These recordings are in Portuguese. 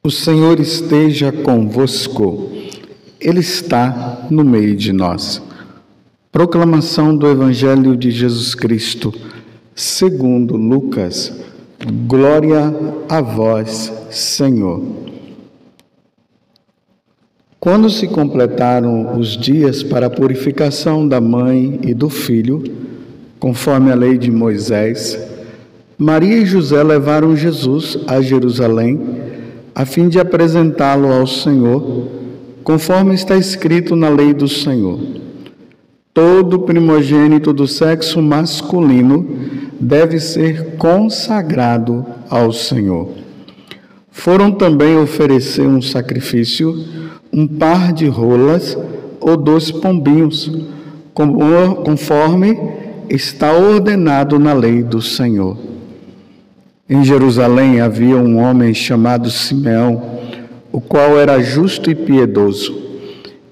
O Senhor esteja convosco, Ele está no meio de nós. Proclamação do Evangelho de Jesus Cristo, segundo Lucas. Glória a vós, Senhor. Quando se completaram os dias para a purificação da mãe e do filho, conforme a lei de Moisés, Maria e José levaram Jesus a Jerusalém a fim de apresentá-lo ao Senhor, conforme está escrito na lei do Senhor. Todo primogênito do sexo masculino deve ser consagrado ao Senhor. Foram também oferecer um sacrifício, um par de rolas ou dois pombinhos, conforme está ordenado na lei do Senhor. Em Jerusalém havia um homem chamado Simeão, o qual era justo e piedoso,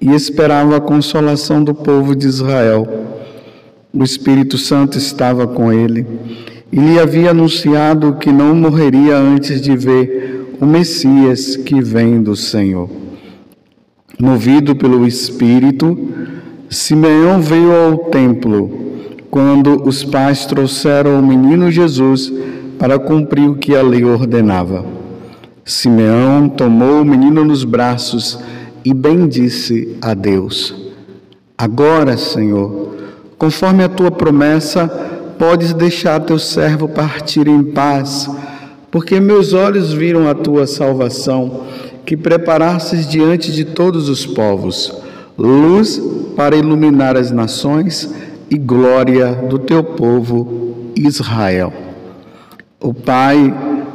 e esperava a consolação do povo de Israel. O Espírito Santo estava com ele e lhe havia anunciado que não morreria antes de ver o Messias que vem do Senhor. Movido pelo Espírito, Simeão veio ao templo quando os pais trouxeram o menino Jesus para cumprir o que a lei ordenava. Simeão tomou o menino nos braços e bendisse a Deus. Agora, Senhor, conforme a tua promessa, podes deixar teu servo partir em paz, porque meus olhos viram a tua salvação, que preparastes diante de todos os povos, luz para iluminar as nações e glória do teu povo Israel. O pai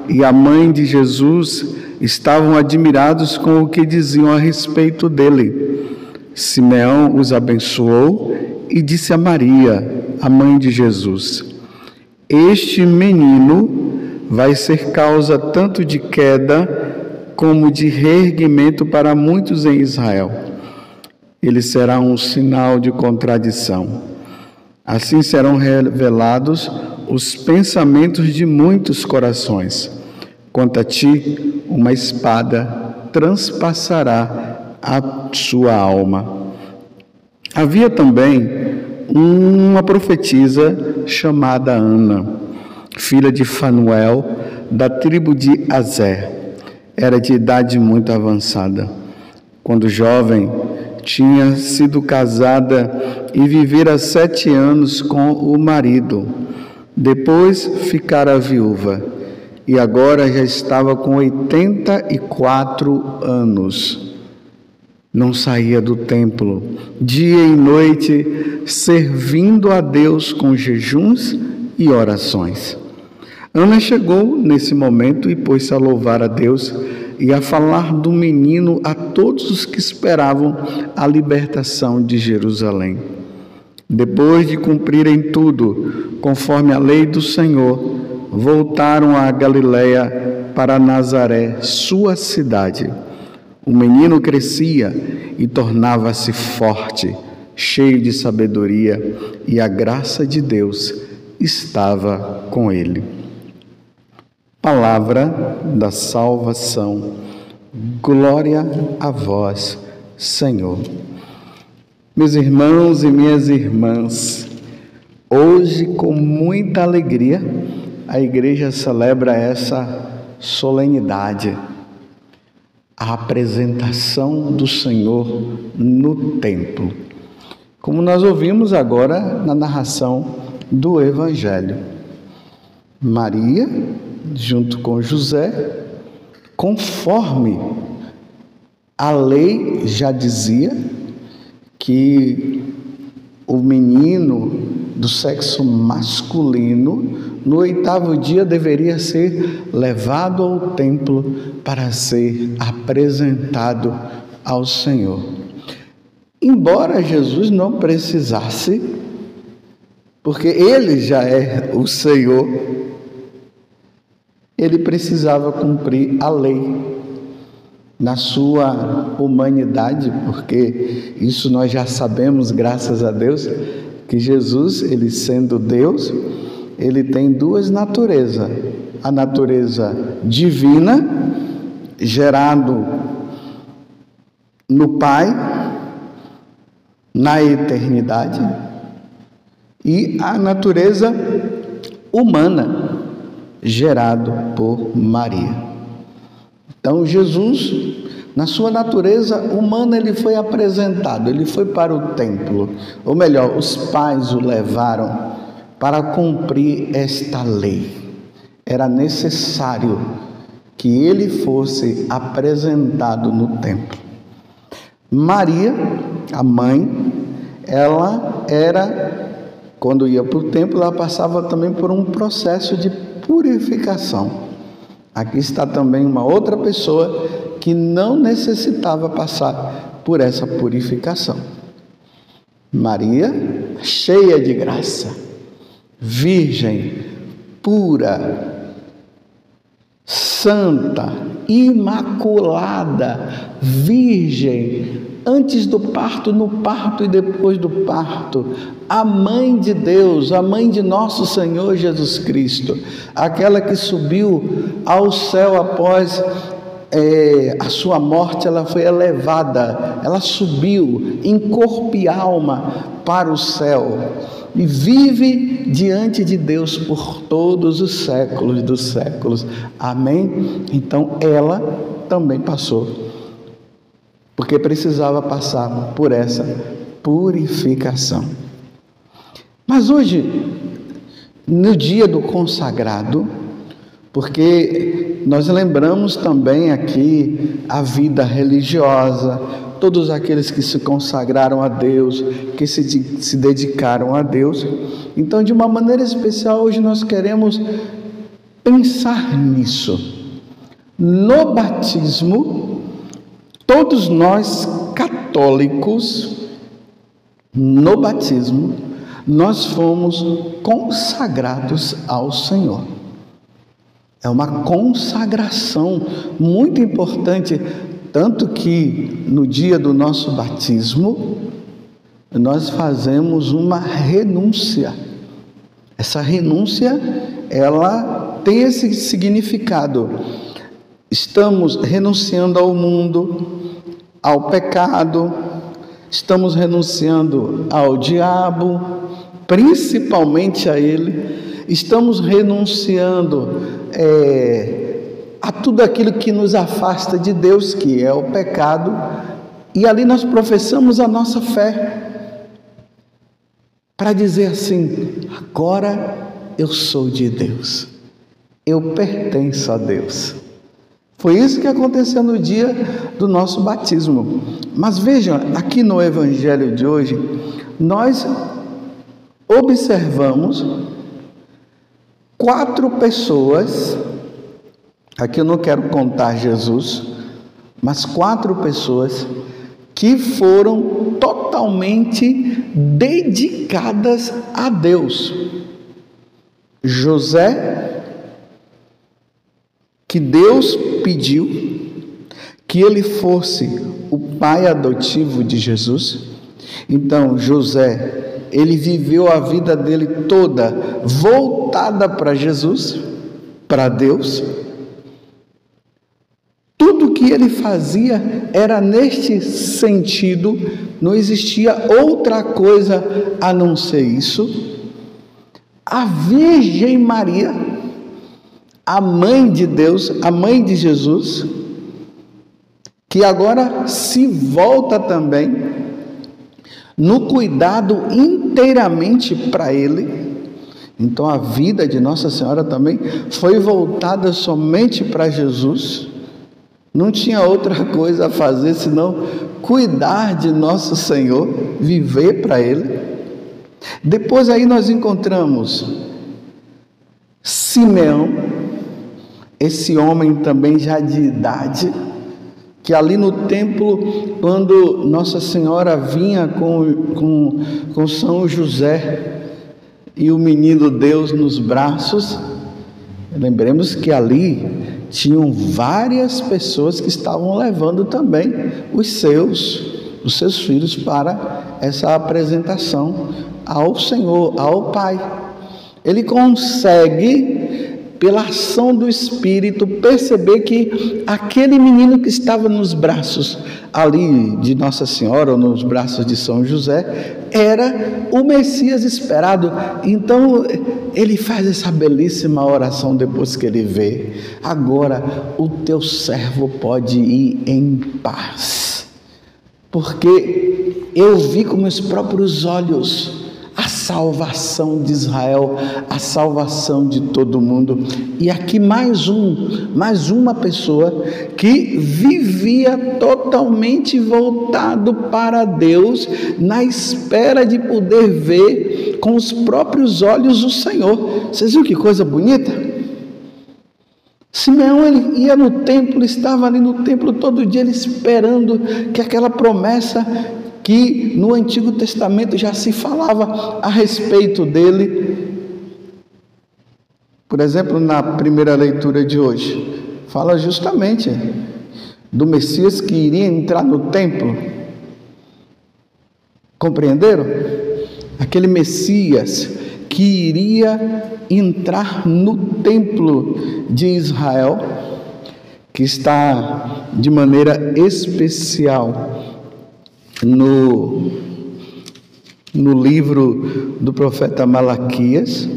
e a mãe de Jesus estavam admirados com o que diziam a respeito dele. Simeão os abençoou e disse a Maria, a mãe de Jesus: Este menino vai ser causa tanto de queda como de reerguimento para muitos em Israel. Ele será um sinal de contradição. Assim serão revelados os pensamentos de muitos corações. Quanto a ti, uma espada transpassará a sua alma. Havia também uma profetisa chamada Ana, filha de Fanuel, da tribo de Azer. Era de idade muito avançada. Quando jovem, tinha sido casada e vivera sete anos com o marido depois ficara viúva e agora já estava com 84 anos. Não saía do templo, dia e noite, servindo a Deus com jejuns e orações. Ana chegou nesse momento e pôs-se a louvar a Deus e a falar do menino a todos os que esperavam a libertação de Jerusalém. Depois de cumprirem tudo, conforme a lei do Senhor, voltaram a Galiléia para Nazaré, sua cidade. O menino crescia e tornava-se forte, cheio de sabedoria, e a graça de Deus estava com ele. Palavra da salvação. Glória a vós, Senhor. Meus irmãos e minhas irmãs, hoje com muita alegria a igreja celebra essa solenidade, a apresentação do Senhor no templo. Como nós ouvimos agora na narração do Evangelho. Maria, junto com José, conforme a lei já dizia, que o menino do sexo masculino, no oitavo dia, deveria ser levado ao templo para ser apresentado ao Senhor. Embora Jesus não precisasse, porque ele já é o Senhor, ele precisava cumprir a lei na sua humanidade, porque isso nós já sabemos, graças a Deus, que Jesus, ele sendo Deus, ele tem duas naturezas: a natureza divina gerado no Pai, na eternidade, e a natureza humana, gerado por Maria. Então, Jesus, na sua natureza humana, ele foi apresentado, ele foi para o templo, ou melhor, os pais o levaram para cumprir esta lei. Era necessário que ele fosse apresentado no templo. Maria, a mãe, ela era, quando ia para o templo, ela passava também por um processo de purificação. Aqui está também uma outra pessoa que não necessitava passar por essa purificação. Maria, cheia de graça, virgem, pura, santa, imaculada, virgem, antes do parto, no parto e depois do parto, a mãe de Deus, a mãe de nosso Senhor Jesus Cristo, aquela que subiu ao céu após é, a sua morte, ela foi elevada, ela subiu em corpo e alma para o céu e vive diante de Deus por todos os séculos dos séculos. Amém? Então ela também passou porque precisava passar por essa purificação. Mas hoje, no dia do consagrado, porque nós lembramos também aqui a vida religiosa, todos aqueles que se consagraram a Deus, que se, se dedicaram a Deus. Então, de uma maneira especial, hoje nós queremos pensar nisso. No batismo, Todos nós católicos, no batismo, nós fomos consagrados ao Senhor. É uma consagração muito importante, tanto que no dia do nosso batismo, nós fazemos uma renúncia. Essa renúncia, ela tem esse significado Estamos renunciando ao mundo, ao pecado, estamos renunciando ao diabo, principalmente a ele, estamos renunciando é, a tudo aquilo que nos afasta de Deus, que é o pecado, e ali nós professamos a nossa fé, para dizer assim: agora eu sou de Deus, eu pertenço a Deus. Foi isso que aconteceu no dia do nosso batismo. Mas vejam, aqui no Evangelho de hoje, nós observamos quatro pessoas, aqui eu não quero contar Jesus, mas quatro pessoas que foram totalmente dedicadas a Deus. José, que Deus pediu que ele fosse o pai adotivo de Jesus. Então, José, ele viveu a vida dele toda voltada para Jesus, para Deus. Tudo que ele fazia era neste sentido, não existia outra coisa a não ser isso. A Virgem Maria a mãe de Deus, a mãe de Jesus, que agora se volta também no cuidado inteiramente para Ele. Então a vida de Nossa Senhora também foi voltada somente para Jesus. Não tinha outra coisa a fazer senão cuidar de nosso Senhor, viver para Ele. Depois aí nós encontramos Simeão, esse homem também já de idade, que ali no templo, quando Nossa Senhora vinha com, com, com São José e o menino Deus nos braços, lembremos que ali tinham várias pessoas que estavam levando também os seus, os seus filhos para essa apresentação ao Senhor, ao Pai. Ele consegue pela ação do Espírito, perceber que aquele menino que estava nos braços ali de Nossa Senhora, ou nos braços de São José, era o Messias esperado. Então, ele faz essa belíssima oração depois que ele vê: agora o teu servo pode ir em paz, porque eu vi com meus próprios olhos salvação de Israel, a salvação de todo mundo. E aqui mais um, mais uma pessoa que vivia totalmente voltado para Deus, na espera de poder ver com os próprios olhos o Senhor. Vocês viram que coisa bonita? Simeão ele ia no templo, estava ali no templo todo dia, ele esperando que aquela promessa que no Antigo Testamento já se falava a respeito dele. Por exemplo, na primeira leitura de hoje, fala justamente do Messias que iria entrar no templo. Compreenderam? Aquele Messias que iria entrar no templo de Israel, que está de maneira especial no, no livro do profeta Malaquias: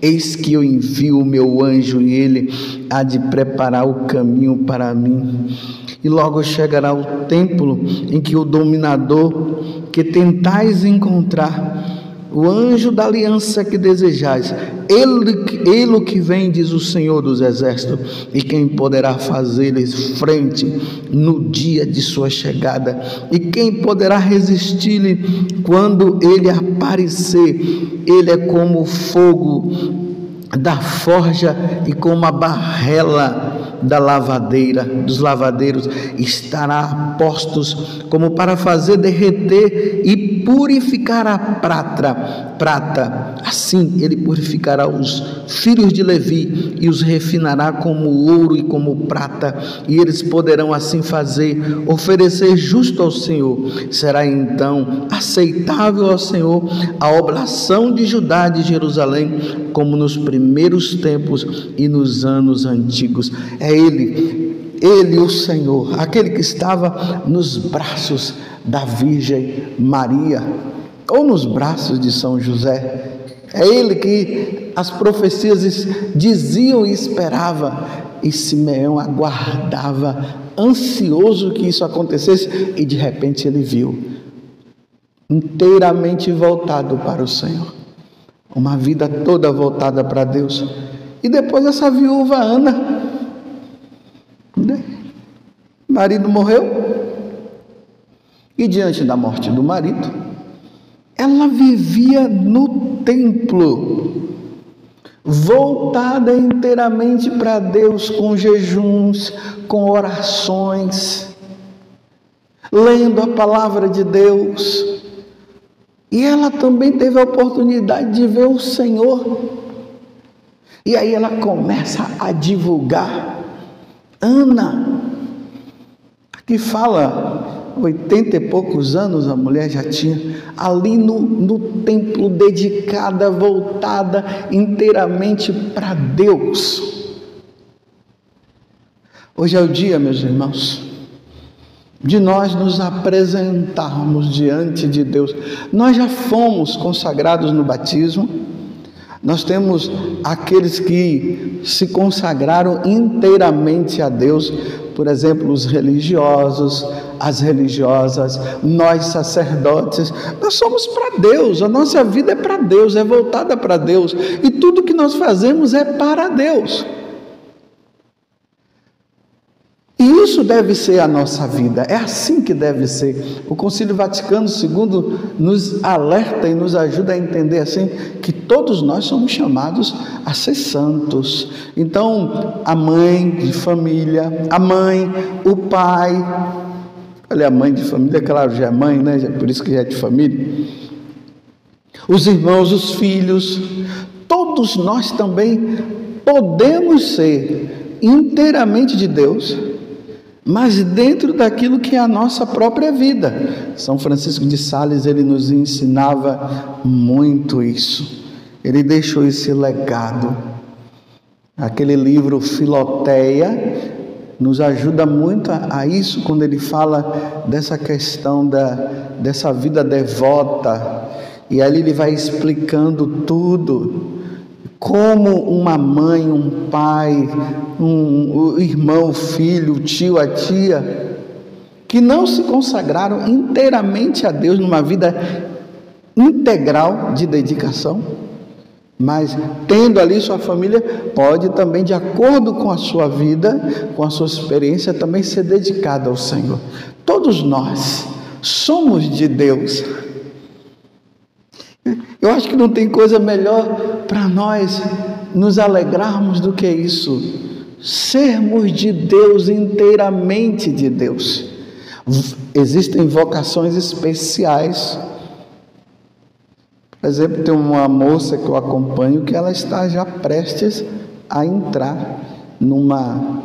Eis que eu envio o meu anjo e ele há de preparar o caminho para mim. E logo chegará o templo em que o dominador que tentais encontrar o anjo da aliança que desejais, ele, ele que vem, diz o Senhor dos Exércitos, e quem poderá fazer-lhes frente no dia de sua chegada, e quem poderá resistir-lhe quando ele aparecer? Ele é como fogo da forja e como a barrela da lavadeira, dos lavadeiros, estará postos como para fazer derreter e purificar a prata, prata. Assim ele purificará os filhos de Levi e os refinará como ouro e como prata, e eles poderão assim fazer, oferecer justo ao Senhor. Será então aceitável ao Senhor a oblação de Judá de Jerusalém, como nos primeiros tempos e nos anos antigos. É ele, ele, o Senhor, aquele que estava nos braços da Virgem Maria, ou nos braços de São José. É ele que as profecias diziam e esperava, e Simeão aguardava, ansioso que isso acontecesse, e de repente ele viu, inteiramente voltado para o Senhor, uma vida toda voltada para Deus. E depois essa viúva Ana, né? marido morreu, e diante da morte do marido, ela vivia no templo, voltada inteiramente para Deus, com jejuns, com orações, lendo a palavra de Deus. E ela também teve a oportunidade de ver o Senhor. E aí ela começa a divulgar. Ana, que fala 80 e poucos anos a mulher já tinha, ali no, no templo, dedicada, voltada inteiramente para Deus. Hoje é o dia, meus irmãos, de nós nos apresentarmos diante de Deus. Nós já fomos consagrados no batismo, nós temos aqueles que se consagraram inteiramente a Deus, por exemplo, os religiosos, as religiosas, nós sacerdotes, nós somos para Deus, a nossa vida é para Deus, é voltada para Deus, e tudo que nós fazemos é para Deus. E isso deve ser a nossa vida, é assim que deve ser. O Concílio Vaticano II nos alerta e nos ajuda a entender assim que todos nós somos chamados a ser santos. Então, a mãe de família, a mãe, o pai, olha, a mãe de família, claro, já é mãe, né? Por isso que já é de família. Os irmãos, os filhos, todos nós também podemos ser inteiramente de Deus mas dentro daquilo que é a nossa própria vida. São Francisco de Sales, ele nos ensinava muito isso. Ele deixou esse legado. Aquele livro Filoteia nos ajuda muito a, a, isso quando ele fala dessa questão da, dessa vida devota. E ali ele vai explicando tudo. Como uma mãe, um pai, um, irmão, filho, tio, a tia, que não se consagraram inteiramente a Deus numa vida integral de dedicação, mas tendo ali sua família, pode também, de acordo com a sua vida, com a sua experiência, também ser dedicada ao Senhor. Todos nós somos de Deus. Eu acho que não tem coisa melhor para nós nos alegrarmos do que isso. Sermos de Deus, inteiramente de Deus. Existem vocações especiais por exemplo, tem uma moça que eu acompanho que ela está já prestes a entrar numa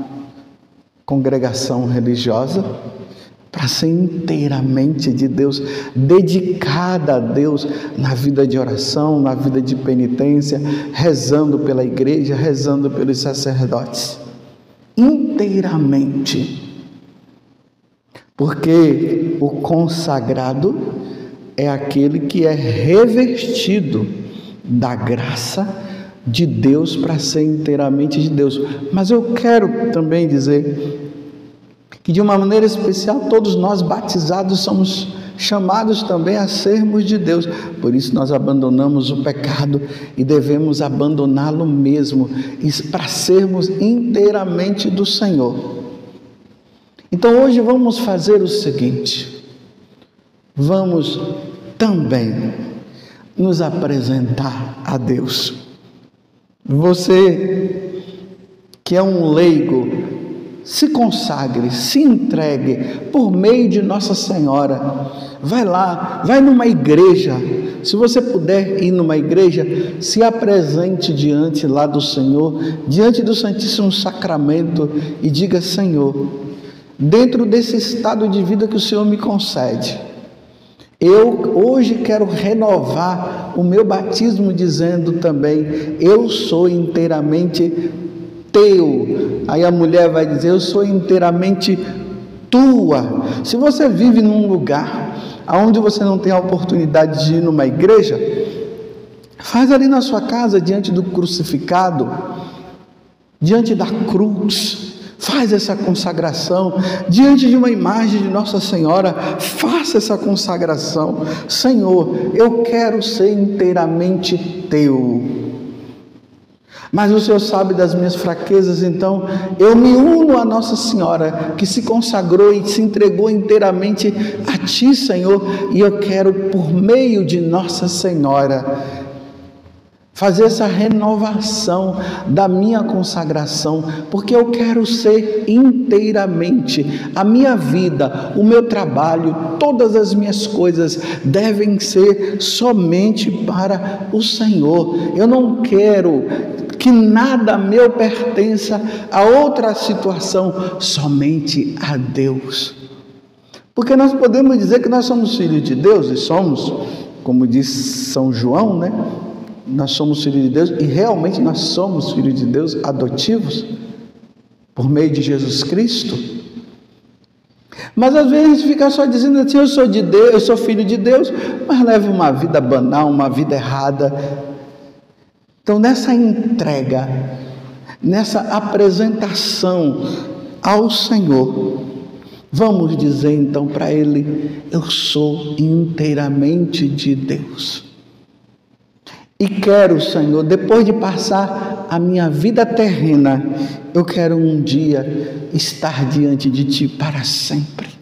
congregação religiosa para ser inteiramente de Deus, dedicada a Deus na vida de oração, na vida de penitência, rezando pela igreja, rezando pelos sacerdotes. Inteiramente. Porque o consagrado é aquele que é revestido da graça de Deus para ser inteiramente de Deus. Mas eu quero também dizer que, de uma maneira especial, todos nós batizados somos chamados também a sermos de Deus. Por isso nós abandonamos o pecado e devemos abandoná-lo mesmo para sermos inteiramente do Senhor. Então hoje vamos fazer o seguinte: vamos também nos apresentar a Deus. Você que é um leigo, se consagre, se entregue por meio de Nossa Senhora. Vai lá, vai numa igreja. Se você puder ir numa igreja, se apresente diante lá do Senhor, diante do Santíssimo Sacramento e diga: Senhor, dentro desse estado de vida que o Senhor me concede, eu hoje quero renovar o meu batismo dizendo também: Eu sou inteiramente teu. Aí a mulher vai dizer: Eu sou inteiramente tua. Se você vive num lugar onde você não tem a oportunidade de ir numa igreja, faz ali na sua casa, diante do crucificado, diante da cruz. Faz essa consagração diante de uma imagem de Nossa Senhora. Faça essa consagração. Senhor, eu quero ser inteiramente teu. Mas o Senhor sabe das minhas fraquezas, então eu me uno a Nossa Senhora, que se consagrou e se entregou inteiramente a Ti, Senhor, e eu quero, por meio de Nossa Senhora, fazer essa renovação da minha consagração, porque eu quero ser inteiramente a minha vida, o meu trabalho, todas as minhas coisas devem ser somente para o Senhor. Eu não quero que nada meu pertença a outra situação, somente a Deus. Porque nós podemos dizer que nós somos filhos de Deus e somos, como diz São João, né? nós somos filhos de Deus e realmente nós somos filhos de Deus adotivos por meio de Jesus Cristo. Mas às vezes fica só dizendo assim: eu sou de Deus, eu sou filho de Deus, mas leva uma vida banal, uma vida errada. Então, nessa entrega, nessa apresentação ao Senhor, vamos dizer então para Ele: eu sou inteiramente de Deus. E quero, Senhor, depois de passar a minha vida terrena, eu quero um dia estar diante de Ti para sempre.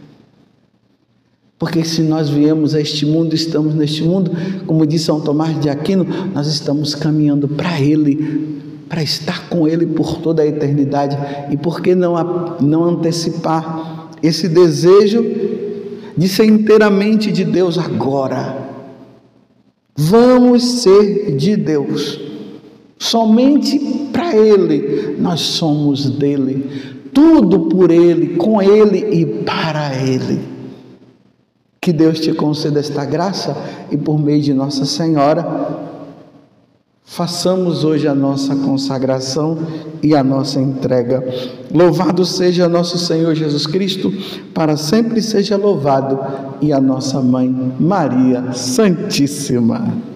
Porque se nós viemos a este mundo, estamos neste mundo, como disse São Tomás de Aquino, nós estamos caminhando para Ele, para estar com Ele por toda a eternidade. E por que não, não antecipar esse desejo de ser inteiramente de Deus agora? Vamos ser de Deus. Somente para Ele nós somos dele. Tudo por Ele, com Ele e para Ele. Que Deus te conceda esta graça e por meio de Nossa Senhora, Façamos hoje a nossa consagração e a nossa entrega. Louvado seja nosso Senhor Jesus Cristo, para sempre seja louvado, e a nossa mãe Maria Santíssima.